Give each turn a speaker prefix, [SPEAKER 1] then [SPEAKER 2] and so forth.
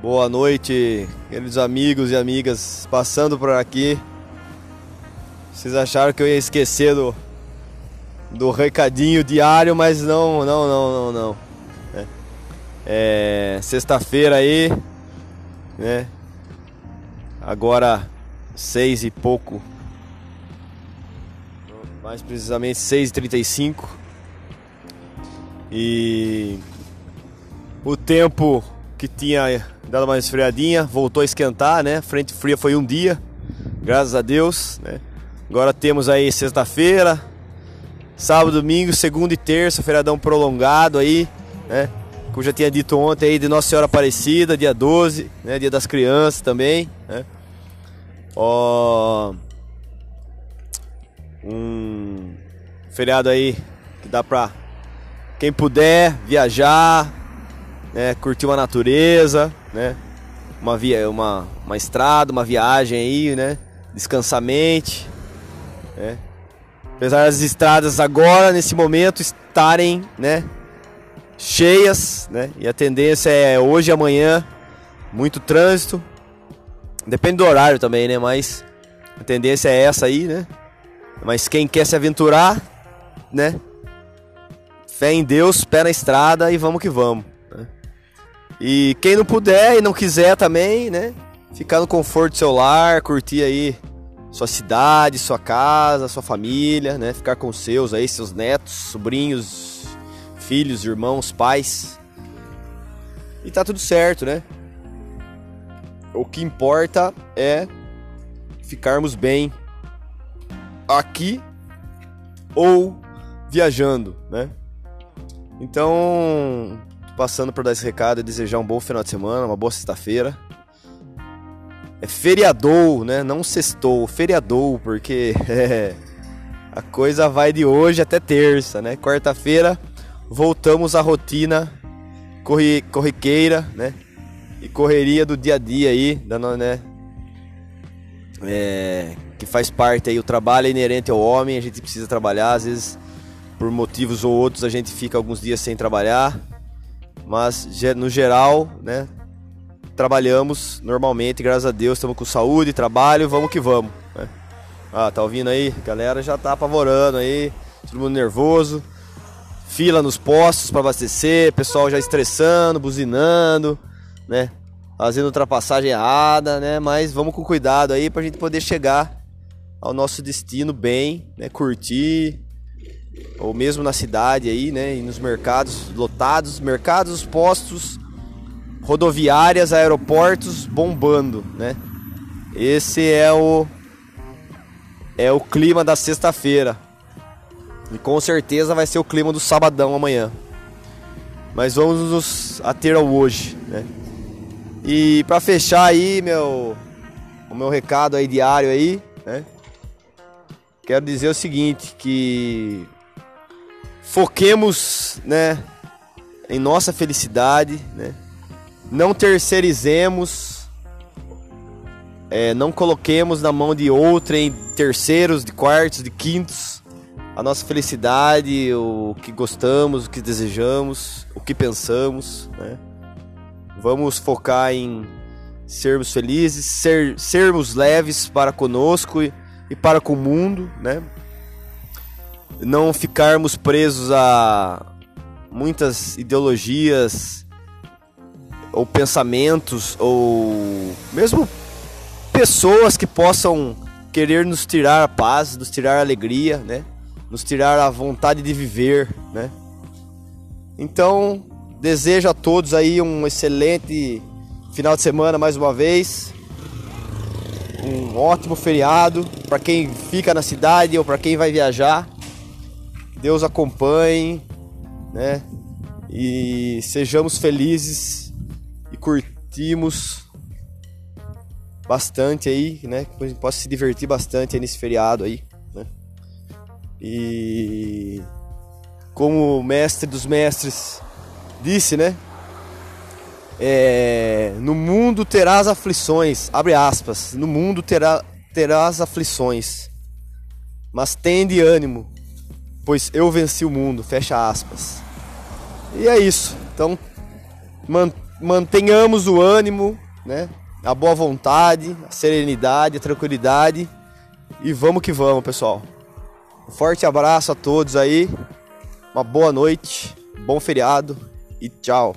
[SPEAKER 1] Boa noite, queridos amigos e amigas passando por aqui. Vocês acharam que eu ia esquecer do, do recadinho diário, mas não, não, não, não, não. É, é sexta-feira aí, né? Agora seis e pouco, mais precisamente seis e trinta e cinco. E o tempo que tinha dado uma esfriadinha, voltou a esquentar, né? Frente fria foi um dia, graças a Deus, né? Agora temos aí sexta-feira, sábado, domingo, segunda e terça, feriadão prolongado aí, né? Como já tinha dito ontem aí de Nossa Senhora Aparecida, dia 12, né? Dia das crianças também, né? Ó, um feriado aí que dá pra quem puder viajar, né, curtir uma natureza, né, uma, via, uma, uma estrada, uma viagem aí, né, né. Apesar das estradas agora, nesse momento, estarem, né, cheias, né, e a tendência é hoje e amanhã, muito trânsito, depende do horário também, né, mas a tendência é essa aí, né, mas quem quer se aventurar, né, Fé em Deus, pé na estrada e vamos que vamos. E quem não puder e não quiser também, né? Ficar no conforto do seu lar, curtir aí sua cidade, sua casa, sua família, né? Ficar com seus aí, seus netos, sobrinhos, filhos, irmãos, pais. E tá tudo certo, né? O que importa é ficarmos bem aqui ou viajando, né? Então, passando por dar esse recado e desejar um bom final de semana, uma boa sexta-feira. É feriadou, né? Não sextou, feriadou, porque é, a coisa vai de hoje até terça, né? Quarta-feira voltamos à rotina corri, corriqueira, né? E correria do dia a dia aí, dando, né? É, que faz parte aí, o trabalho é inerente ao homem, a gente precisa trabalhar, às vezes por motivos ou outros a gente fica alguns dias sem trabalhar, mas no geral, né, trabalhamos normalmente, graças a Deus, estamos com saúde, trabalho, vamos que vamos. Né? Ah, tá ouvindo aí? A galera já tá apavorando aí, todo mundo nervoso, fila nos postos para abastecer, pessoal já estressando, buzinando, né? Fazendo ultrapassagem errada, né? Mas vamos com cuidado aí pra gente poder chegar ao nosso destino bem, né? Curtir, ou mesmo na cidade aí, né, e nos mercados lotados, mercados, postos, rodoviárias, aeroportos bombando, né? Esse é o é o clima da sexta-feira. E com certeza vai ser o clima do sabadão amanhã. Mas vamos nos ater ao hoje, né? E para fechar aí meu o meu recado aí diário aí, né? Quero dizer o seguinte, que foquemos, né, em nossa felicidade, né? Não terceirizemos, é, não coloquemos na mão de outrem, terceiros, de quartos, de quintos, a nossa felicidade, o que gostamos, o que desejamos, o que pensamos, né? Vamos focar em sermos felizes, ser, sermos leves para conosco e, e para com o mundo, né? Não ficarmos presos a muitas ideologias ou pensamentos ou mesmo pessoas que possam querer nos tirar a paz, nos tirar a alegria, né? Nos tirar a vontade de viver, né? Então, desejo a todos aí um excelente final de semana mais uma vez. Um ótimo feriado para quem fica na cidade ou para quem vai viajar. Deus acompanhe, né? E sejamos felizes e curtimos bastante aí, né? Que a gente possa se divertir bastante aí nesse feriado aí, né? E como o mestre dos mestres disse, né? É, no mundo terás aflições, abre aspas, no mundo terá, terás aflições, mas tende ânimo, pois eu venci o mundo, fecha aspas. E é isso. Então, mantenhamos o ânimo, né? A boa vontade, a serenidade, a tranquilidade. E vamos que vamos, pessoal. Um forte abraço a todos aí. Uma boa noite, bom feriado e tchau.